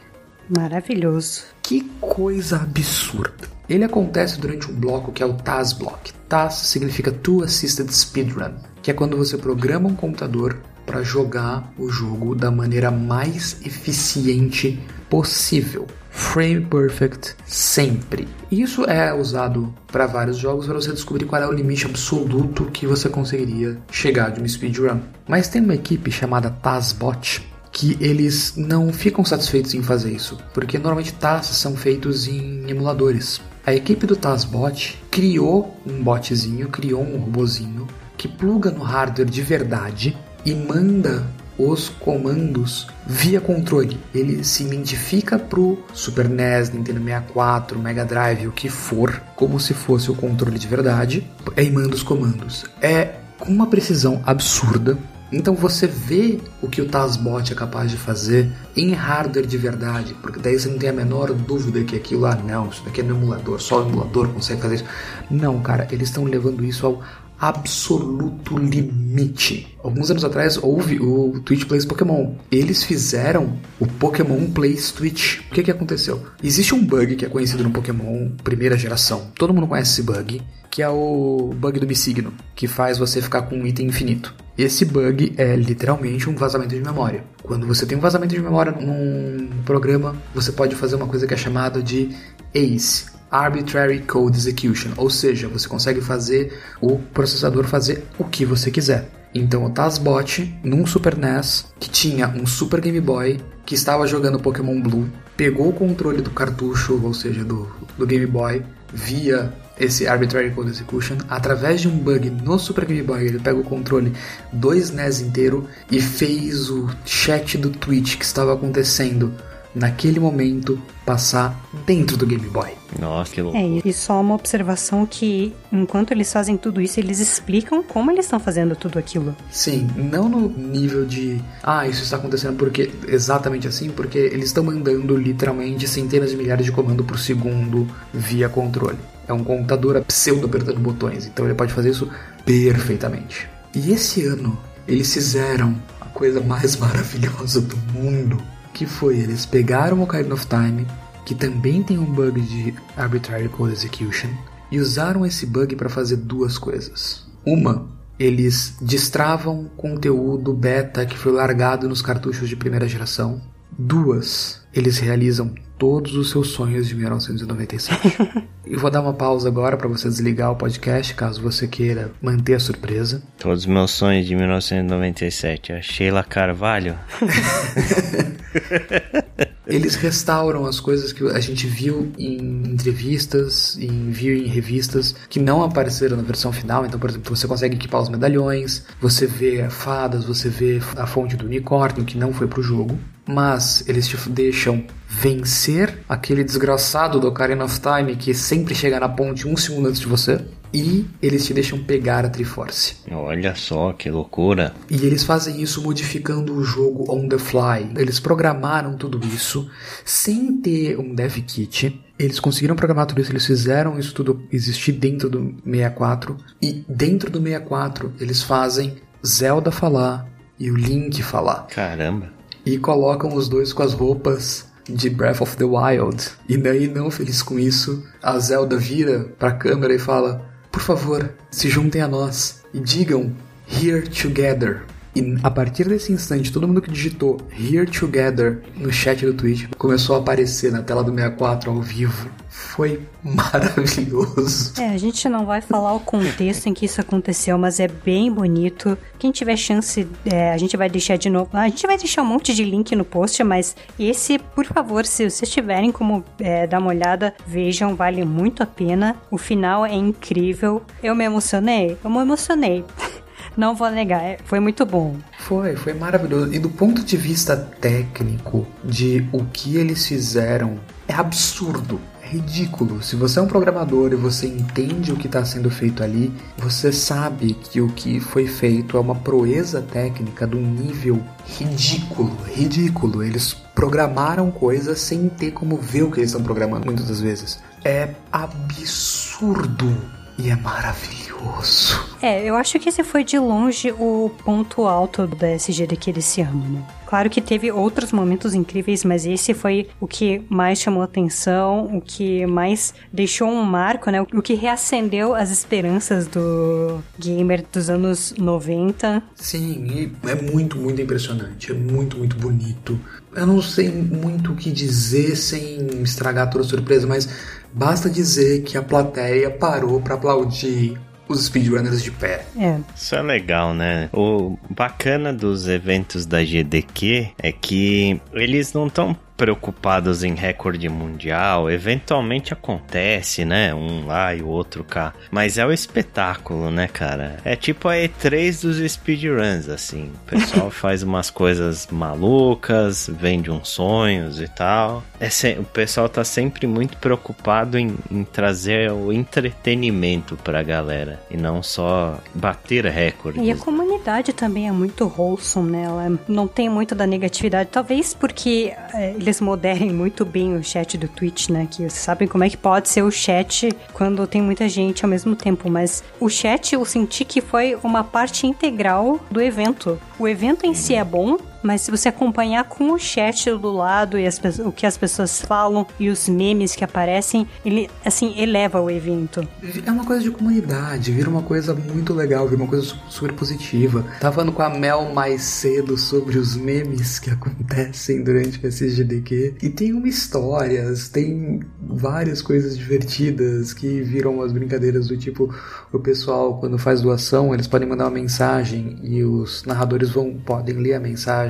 C: Maravilhoso.
B: Que coisa absurda. Ele acontece durante um bloco que é o TAS Block. TAS significa Two Assisted Speedrun, que é quando você programa um computador para jogar o jogo da maneira mais eficiente possível frame perfect sempre. Isso é usado para vários jogos para você descobrir qual é o limite absoluto que você conseguiria chegar de uma speedrun. Mas tem uma equipe chamada TASBot que eles não ficam satisfeitos em fazer isso, porque normalmente TAS são feitos em emuladores. A equipe do TASBot criou um botzinho, criou um robozinho que pluga no hardware de verdade e manda os comandos via controle. Ele se identifica pro Super NES, Nintendo 64, Mega Drive, o que for, como se fosse o controle de verdade, e manda os comandos. É com uma precisão absurda. Então você vê o que o Tazbot é capaz de fazer em hardware de verdade, porque daí você não tem a menor dúvida que aquilo lá, ah, não, isso daqui é no emulador, só o emulador consegue fazer isso. Não, cara, eles estão levando isso ao absoluto limite. Alguns anos atrás houve o Twitch Plays Pokémon. Eles fizeram o Pokémon Plays Twitch. O que que aconteceu? Existe um bug que é conhecido no Pokémon primeira geração. Todo mundo conhece esse bug, que é o bug do Missigno, que faz você ficar com um item infinito. Esse bug é literalmente um vazamento de memória. Quando você tem um vazamento de memória num programa, você pode fazer uma coisa que é chamada de ACE, Arbitrary Code Execution, ou seja, você consegue fazer o processador fazer o que você quiser. Então o Tazbot, num Super NES, que tinha um Super Game Boy, que estava jogando Pokémon Blue, pegou o controle do cartucho, ou seja, do, do Game Boy, via esse Arbitrary Code Execution, através de um bug no Super Game Boy, ele pega o controle do SNES inteiro e fez o chat do Twitch que estava acontecendo naquele momento, passar dentro do Game Boy.
A: Nossa, que loucura.
C: É, e só uma observação que enquanto eles fazem tudo isso, eles explicam como eles estão fazendo tudo aquilo.
B: Sim, não no nível de, ah, isso está acontecendo porque exatamente assim, porque eles estão mandando literalmente centenas de milhares de comandos por segundo via controle. É um computador pseudo apertando botões, então ele pode fazer isso perfeitamente. E esse ano eles fizeram a coisa mais maravilhosa do mundo que foi eles pegaram o Ocarina of Time, que também tem um bug de Arbitrary Code Execution, e usaram esse bug para fazer duas coisas. Uma, eles destravam conteúdo beta que foi largado nos cartuchos de primeira geração. Duas, eles realizam todos os seus sonhos de 1997. Eu vou dar uma pausa agora para você desligar o podcast, caso você queira manter a surpresa.
A: Todos os meus sonhos de 1997. A Sheila Carvalho.
B: Eles restauram as coisas que a gente viu em entrevistas, em viu em revistas que não apareceram na versão final. Então, por exemplo, você consegue equipar os medalhões, você vê fadas, você vê a fonte do unicórnio que não foi pro jogo mas eles te deixam vencer aquele desgraçado do Ocarina of Time que sempre chega na ponte um segundo antes de você. E eles te deixam pegar a Triforce.
A: Olha só que loucura!
B: E eles fazem isso modificando o jogo on the fly. Eles programaram tudo isso sem ter um dev kit. Eles conseguiram programar tudo isso, eles fizeram isso tudo existir dentro do 64. E dentro do 64 eles fazem Zelda falar e o Link falar.
A: Caramba!
B: E colocam os dois com as roupas de Breath of the Wild. E daí, não feliz com isso, a Zelda vira pra câmera e fala: Por favor, se juntem a nós e digam Here Together. E a partir desse instante, todo mundo que digitou Here Together no chat do Twitch começou a aparecer na tela do 64 ao vivo. Foi maravilhoso.
C: É, a gente não vai falar o contexto em que isso aconteceu, mas é bem bonito. Quem tiver chance, é, a gente vai deixar de novo. A gente vai deixar um monte de link no post, mas esse, por favor, se vocês tiverem como é, dar uma olhada, vejam, vale muito a pena. O final é incrível. Eu me emocionei, eu me emocionei. Não vou negar, é, foi muito bom.
B: Foi, foi maravilhoso. E do ponto de vista técnico, de o que eles fizeram, é absurdo é ridículo. Se você é um programador e você entende o que está sendo feito ali, você sabe que o que foi feito é uma proeza técnica de um nível ridículo, ridículo. Eles programaram coisas sem ter como ver o que eles estão programando muitas das vezes. É absurdo e é maravilhoso.
C: É, eu acho que esse foi de longe o ponto alto da SGDQ desse ano, né? Claro que teve outros momentos incríveis, mas esse foi o que mais chamou atenção, o que mais deixou um marco, né? O que reacendeu as esperanças do gamer dos anos 90.
B: Sim, é muito, muito impressionante. É muito, muito bonito. Eu não sei muito o que dizer sem estragar toda a surpresa, mas Basta dizer que a plateia parou para aplaudir os speedrunners de pé.
C: É.
A: Isso é legal, né? O bacana dos eventos da GDQ é que eles não estão preocupados em recorde mundial. Eventualmente acontece, né? Um lá e o outro cá. Mas é o espetáculo, né, cara? É tipo a E3 dos speedruns, assim. O pessoal faz umas coisas malucas, vende uns sonhos e tal. É se... O pessoal tá sempre muito preocupado em, em trazer o entretenimento pra galera. E não só bater recordes.
C: E a comunidade também é muito wholesome, né? Ela não tem muito da negatividade. Talvez porque é, eles moderem muito bem o chat do Twitch, né? Que vocês sabem como é que pode ser o chat quando tem muita gente ao mesmo tempo. Mas o chat eu senti que foi uma parte integral do evento. O evento em si é bom, mas se você acompanhar com o chat do lado e as, o que as pessoas falam e os memes que aparecem, ele, assim, eleva o evento.
B: É uma coisa de comunidade, vira uma coisa muito legal, vira uma coisa super positiva. Tava falando com a Mel mais cedo sobre os memes que acontecem durante esse GDQ. E tem uma histórias, tem várias coisas divertidas que viram as brincadeiras do tipo, o pessoal, quando faz doação, eles podem mandar uma mensagem e os narradores vão, podem ler a mensagem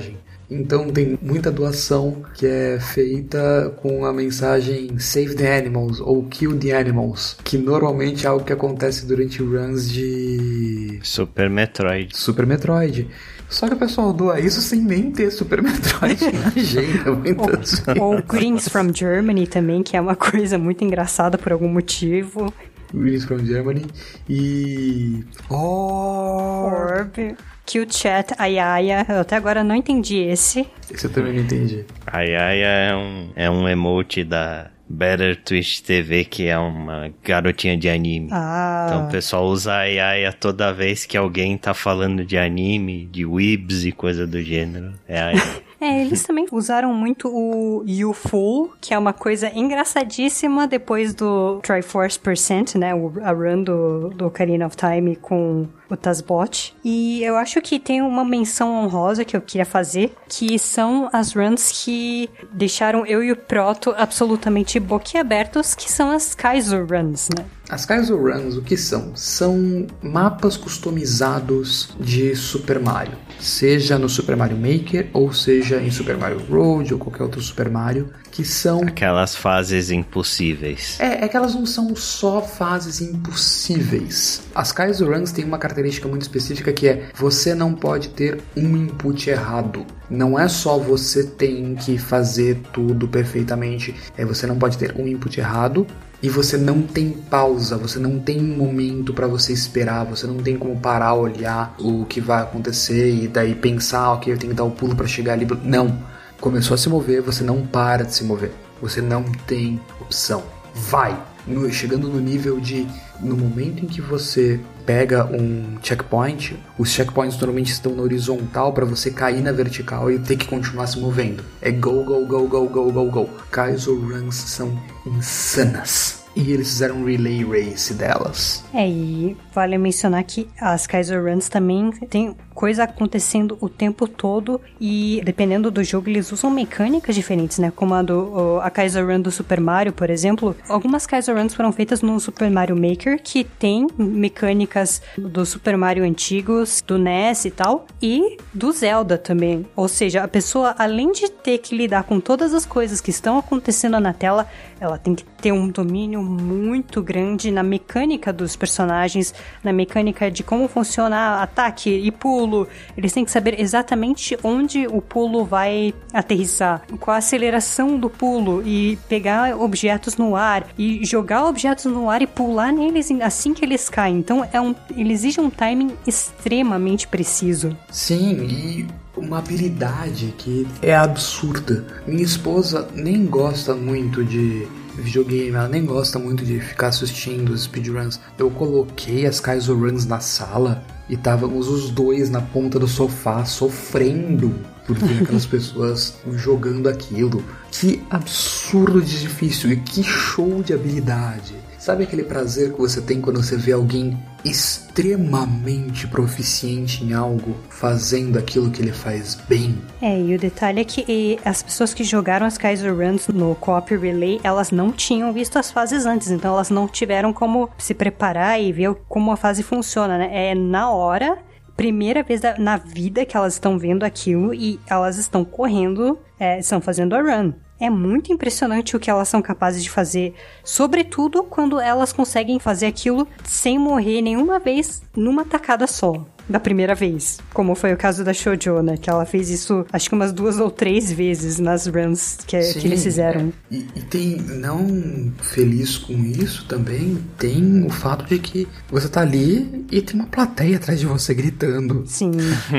B: então tem muita doação que é feita com a mensagem Save the Animals ou Kill the Animals, que normalmente é algo que acontece durante runs de
A: Super Metroid.
B: Super Metroid. Só que o pessoal doa isso sem nem ter Super Metroid na agenda, muitas
C: ou, ou Greens from Germany também, que é uma coisa muito engraçada por algum motivo.
B: Greens from Germany e
C: Orb. Kill Chat Ayaya. Eu até agora não entendi esse.
B: Esse eu também não entendi.
A: Ayaya é um, é um emote da Better Twitch TV, que é uma garotinha de anime.
C: Ah.
A: Então o pessoal usa a Ayaya toda vez que alguém tá falando de anime, de weebs e coisa do gênero. É a Ayaya.
C: É, eles também usaram muito o Fool, que é uma coisa engraçadíssima depois do Triforce Percent, né? A run do, do Ocarina of Time com o Tazbot. E eu acho que tem uma menção honrosa que eu queria fazer, que são as runs que deixaram eu e o Proto absolutamente boquiabertos, que são as Kaiser Runs, né?
B: As Kaizo Runs, o que são? São mapas customizados de Super Mario, seja no Super Mario Maker ou seja em Super Mario Road ou qualquer outro Super Mario, que são
A: aquelas fases impossíveis.
B: É, é que elas não são só fases impossíveis. As Kaizo Runs têm uma característica muito específica que é você não pode ter um input errado. Não é só você tem que fazer tudo perfeitamente, é você não pode ter um input errado e você não tem pausa, você não tem um momento para você esperar, você não tem como parar, olhar o que vai acontecer e daí pensar, ok, eu tenho que dar o um pulo para chegar ali. Não, começou a se mover, você não para de se mover, você não tem opção, vai. No, chegando no nível de no momento em que você pega um checkpoint, os checkpoints normalmente estão na horizontal para você cair na vertical e ter que continuar se movendo. É go, go, go, go, go, go, go. Kaizo runs são insanas. E eles fizeram um relay race delas.
C: É, e vale mencionar que as Kaiser Runs também tem coisa acontecendo o tempo todo e dependendo do jogo eles usam mecânicas diferentes, né? Como a, do, a Kaiser Run do Super Mario, por exemplo. Algumas Kaiser Runs foram feitas no Super Mario Maker, que tem mecânicas do Super Mario antigos, do NES e tal, e do Zelda também. Ou seja, a pessoa, além de ter que lidar com todas as coisas que estão acontecendo na tela, ela tem que ter um domínio muito grande na mecânica dos personagens, na mecânica de como funciona ataque e pulo. Eles têm que saber exatamente onde o pulo vai aterrissar, qual a aceleração do pulo e pegar objetos no ar e jogar objetos no ar e pular neles assim que eles caem. Então é um, ele exige um timing extremamente preciso.
B: Sim, e uma habilidade que é absurda. Minha esposa nem gosta muito de videogame, ela nem gosta muito de ficar assistindo os speedruns. Eu coloquei as Kaizo Runs na sala e estávamos os dois na ponta do sofá sofrendo por ver aquelas pessoas jogando aquilo. Que absurdo de difícil e que show de habilidade. Sabe aquele prazer que você tem quando você vê alguém extremamente proficiente em algo fazendo aquilo que ele faz bem?
C: É, e o detalhe é que as pessoas que jogaram as Kaiser Runs no Co-op Relay, elas não tinham visto as fases antes, então elas não tiveram como se preparar e ver como a fase funciona, né? É na hora primeira vez na vida que elas estão vendo aquilo e elas estão correndo, é, estão fazendo a run. É muito impressionante o que elas são capazes de fazer, sobretudo quando elas conseguem fazer aquilo sem morrer nenhuma vez numa tacada só da primeira vez, como foi o caso da Shoujo, né? Que ela fez isso acho que umas duas ou três vezes nas runs que, Sim, que eles fizeram.
B: É. E, e, tem, não feliz com isso também, tem o fato de que você tá ali e tem uma plateia atrás de você gritando.
C: Sim.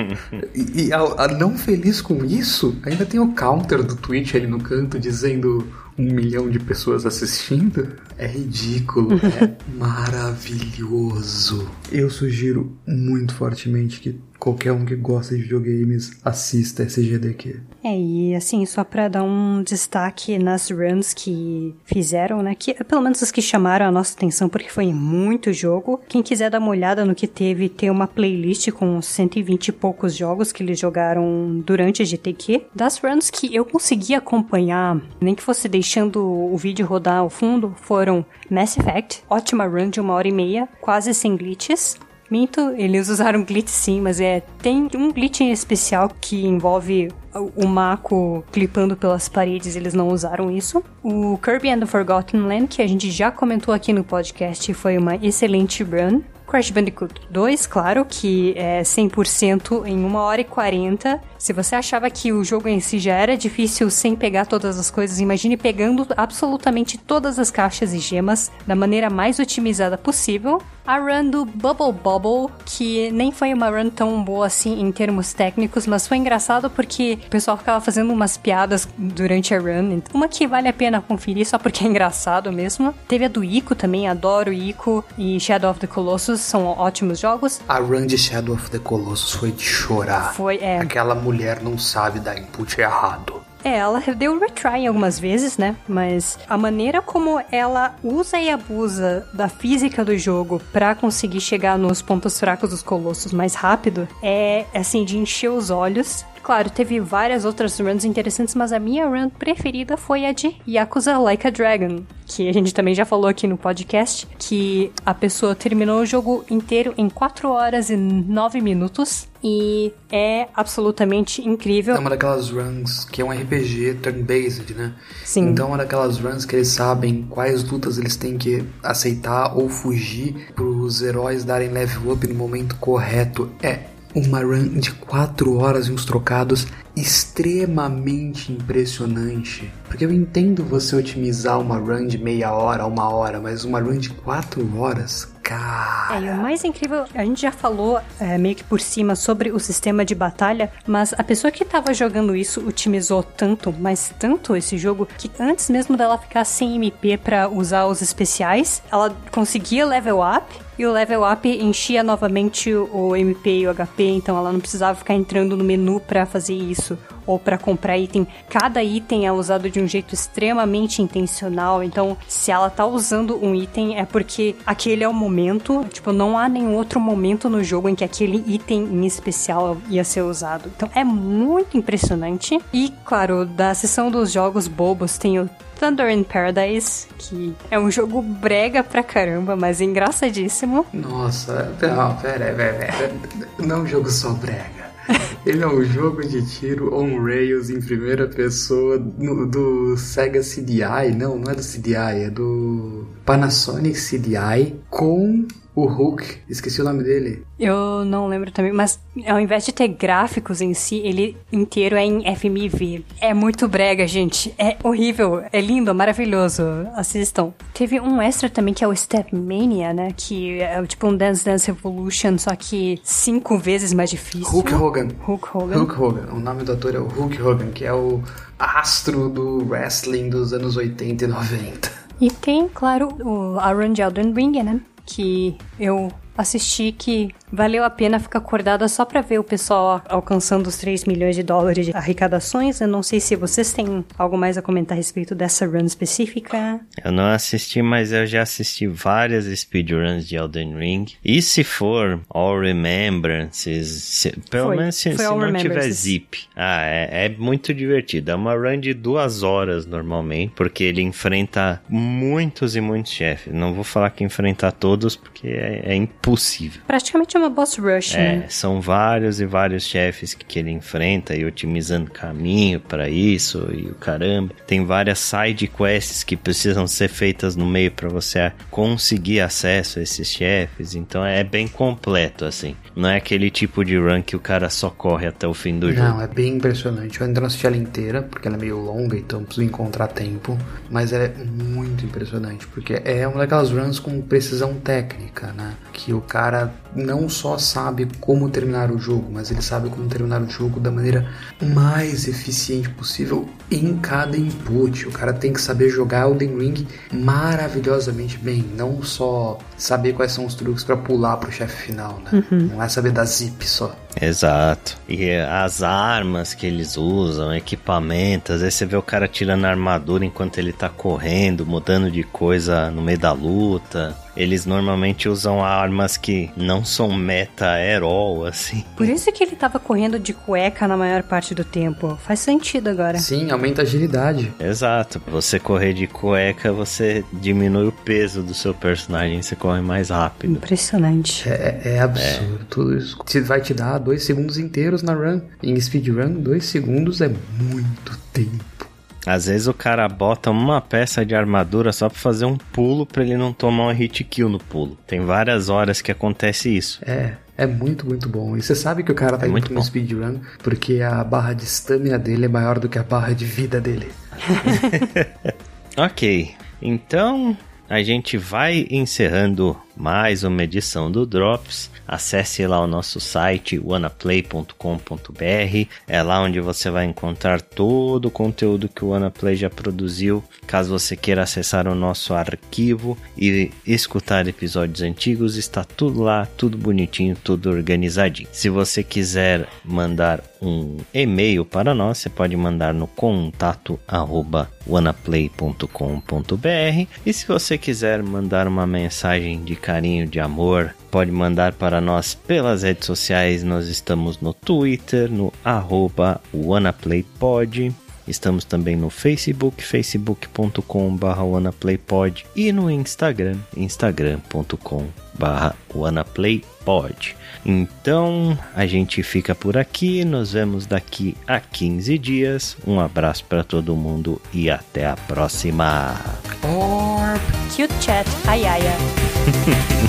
B: e, e a, a não feliz com isso, ainda tem o counter do Twitch ali no canto dizendo um milhão de pessoas assistindo é ridículo, é maravilhoso. Eu sugiro muito fortemente que qualquer um que gosta de videogames assista SGDQ.
C: É, e assim, só pra dar um destaque nas runs que fizeram, né? Que pelo menos as que chamaram a nossa atenção, porque foi muito jogo. Quem quiser dar uma olhada no que teve, tem uma playlist com 120 e poucos jogos que eles jogaram durante a GTQ. Das runs que eu consegui acompanhar, nem que fosse deixando o vídeo rodar ao fundo, foram Mass Effect, ótima run de uma hora e meia, quase sem glitches. Minto, eles usaram glitch sim, mas é tem um glitch em especial que envolve o Mako clipando pelas paredes, eles não usaram isso. O Kirby and the Forgotten Land, que a gente já comentou aqui no podcast, foi uma excelente run. Crash Bandicoot 2, claro, que é 100% em 1 hora e 40. Se você achava que o jogo em si já era difícil sem pegar todas as coisas, imagine pegando absolutamente todas as caixas e gemas da maneira mais otimizada possível. A run do Bubble Bubble, que nem foi uma run tão boa assim em termos técnicos, mas foi engraçado porque o pessoal ficava fazendo umas piadas durante a run. Uma que vale a pena conferir só porque é engraçado mesmo. Teve a do Ico também, adoro Ico e Shadow of the Colossus são ótimos jogos.
B: A run de Shadow of the Colossus foi de chorar.
C: Foi, é.
B: Aquela mulher não sabe dar input errado.
C: É, ela deu retry algumas vezes, né? Mas a maneira como ela usa e abusa da física do jogo para conseguir chegar nos pontos fracos dos colossos mais rápido é, assim, de encher os olhos. Claro, teve várias outras runs interessantes, mas a minha run preferida foi a de Yakuza Like a Dragon, que a gente também já falou aqui no podcast, que a pessoa terminou o jogo inteiro em 4 horas e 9 minutos. E é absolutamente incrível.
B: É uma daquelas runs que é um RPG turn-based, né?
C: Sim.
B: Então é uma daquelas runs que eles sabem quais lutas eles têm que aceitar ou fugir para os heróis darem level up no momento correto. É uma run de 4 horas e uns trocados extremamente impressionante. Porque eu entendo você otimizar uma run de meia hora, uma hora, mas uma run de 4 horas, cara.
C: É, e o mais incrível, a gente já falou é, meio que por cima sobre o sistema de batalha, mas a pessoa que tava jogando isso otimizou tanto, mas tanto esse jogo, que antes mesmo dela ficar sem MP para usar os especiais, ela conseguia level up e o level up enchia novamente o MP e o HP, então ela não precisava ficar entrando no menu para fazer isso ou para comprar item. Cada item é usado de um jeito extremamente intencional, então se ela tá usando um item é porque aquele é o momento, tipo, não há nenhum outro momento no jogo em que aquele item em especial ia ser usado. Então é muito impressionante. E claro, da seção dos jogos bobos tem o Thunder in Paradise, que é um jogo brega pra caramba, mas engraçadíssimo.
B: Nossa, não, pera, pera, pera. Não é um jogo só brega. Ele é um jogo de tiro on rails em primeira pessoa no, do Sega CDI. Não, não é do CDI, é do Panasonic CDI com o Hulk, esqueci o nome dele.
C: Eu não lembro também, mas ao invés de ter gráficos em si, ele inteiro é em FMV. É muito brega, gente. É horrível. É lindo, maravilhoso. Assistam. Teve um extra também que é o Step Mania, né? Que é tipo um Dance Dance Revolution, só que cinco vezes mais difícil.
B: Hulk Hogan.
C: Hulk Hogan.
B: Hulk Hogan. O nome do ator é o Hulk Hogan, que é o astro do wrestling dos anos 80 e 90.
C: E tem, claro, o Aaron de Elden Ring, né? Que eu assisti que valeu a pena ficar acordada só para ver o pessoal alcançando os 3 milhões de dólares de arrecadações. Eu não sei se vocês têm algo mais a comentar a respeito dessa run específica.
A: Eu não assisti, mas eu já assisti várias speedruns de Elden Ring. E se for All Remembrances, se, pelo foi, menos se, se não tiver zip. Ah, é, é muito divertido. É uma run de duas horas normalmente, porque ele enfrenta muitos e muitos chefes. Não vou falar que enfrentar todos, porque é, é impossível possível.
C: Praticamente é uma boss rush,
A: É,
C: né?
A: são vários e vários chefes que ele enfrenta e otimizando caminho para isso e o caramba. Tem várias side quests que precisam ser feitas no meio para você conseguir acesso a esses chefes. Então é bem completo assim. Não é aquele tipo de run que o cara só corre até o fim do jogo.
B: Não, é bem impressionante. Eu ainda não assisti ela inteira, porque ela é meio longa, então preciso encontrar tempo. Mas é muito impressionante, porque é uma daquelas runs com precisão técnica, né? Que o cara não só sabe como terminar o jogo, mas ele sabe como terminar o jogo da maneira mais eficiente possível em cada input. O cara tem que saber jogar Elden Ring maravilhosamente bem, não só saber quais são os truques para pular pro chefe final, né? Não é saber dar zip só.
A: Exato. E as armas que eles usam, equipamentos, às vezes você vê o cara tirando a armadura enquanto ele tá correndo, mudando de coisa no meio da luta. Eles normalmente usam armas que não são meta at all, assim.
C: Por isso que ele tava correndo de cueca na maior parte do tempo. Faz sentido agora.
B: Sim, aumenta a agilidade.
A: Exato. Você correr de cueca, você diminui o peso do seu personagem, você corre mais rápido.
C: Impressionante.
B: É, é absurdo. Tudo isso vai te dar dois segundos inteiros na run. Em speedrun, dois segundos é muito tempo.
A: Às vezes o cara bota uma peça de armadura só pra fazer um pulo pra ele não tomar um hit kill no pulo. Tem várias horas que acontece isso.
B: É, é muito, muito bom. E você sabe que o cara tá
A: É
B: indo
A: muito
B: pro
A: bom.
B: speedrun porque a barra de stamina dele é maior do que a barra de vida dele.
A: Ok, então a gente vai encerrando mais uma edição do Drops. Acesse lá o nosso site wanaplay.com.br. É lá onde você vai encontrar todo o conteúdo que o Wanaplay já produziu. Caso você queira acessar o nosso arquivo e escutar episódios antigos, está tudo lá, tudo bonitinho, tudo organizadinho. Se você quiser mandar um e-mail para nós, você pode mandar no contato arroba wanaplay.com.br e se você quiser mandar uma mensagem de carinho, de amor, pode mandar para nós pelas redes sociais. Nós estamos no Twitter, no arroba wanaplaypod. Estamos também no Facebook, facebook.com.br wanaplaypod e no Instagram, instagram.com.br wanaplaypod. Então a gente fica por aqui, nos vemos daqui a 15 dias. Um abraço para todo mundo e até a próxima.
C: Cute chat, ai ai ai.